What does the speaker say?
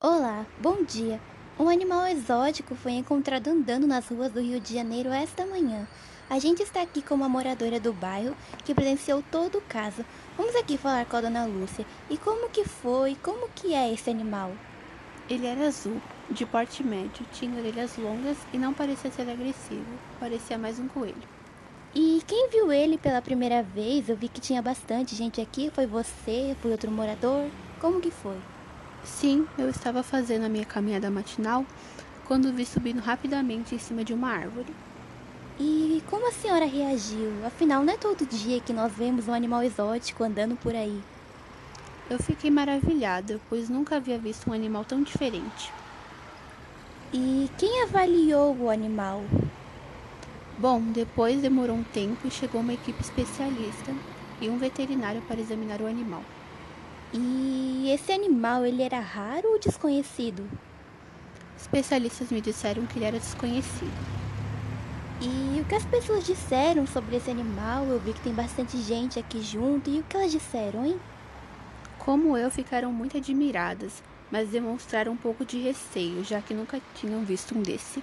Olá, bom dia. Um animal exótico foi encontrado andando nas ruas do Rio de Janeiro esta manhã. A gente está aqui com uma moradora do bairro que presenciou todo o caso. Vamos aqui falar com a dona Lúcia. E como que foi? Como que é esse animal? Ele era azul, de porte médio, tinha orelhas longas e não parecia ser agressivo. Parecia mais um coelho. E quem viu ele pela primeira vez? Eu vi que tinha bastante gente aqui. Foi você? Foi outro morador? Como que foi? Sim, eu estava fazendo a minha caminhada matinal quando vi subindo rapidamente em cima de uma árvore. E como a senhora reagiu? Afinal, não é todo dia que nós vemos um animal exótico andando por aí. Eu fiquei maravilhada, pois nunca havia visto um animal tão diferente. E quem avaliou o animal? Bom, depois demorou um tempo e chegou uma equipe especialista e um veterinário para examinar o animal. E esse animal, ele era raro ou desconhecido? Especialistas me disseram que ele era desconhecido. E o que as pessoas disseram sobre esse animal? Eu vi que tem bastante gente aqui junto. E o que elas disseram, hein? Como eu, ficaram muito admiradas, mas demonstraram um pouco de receio, já que nunca tinham visto um desse.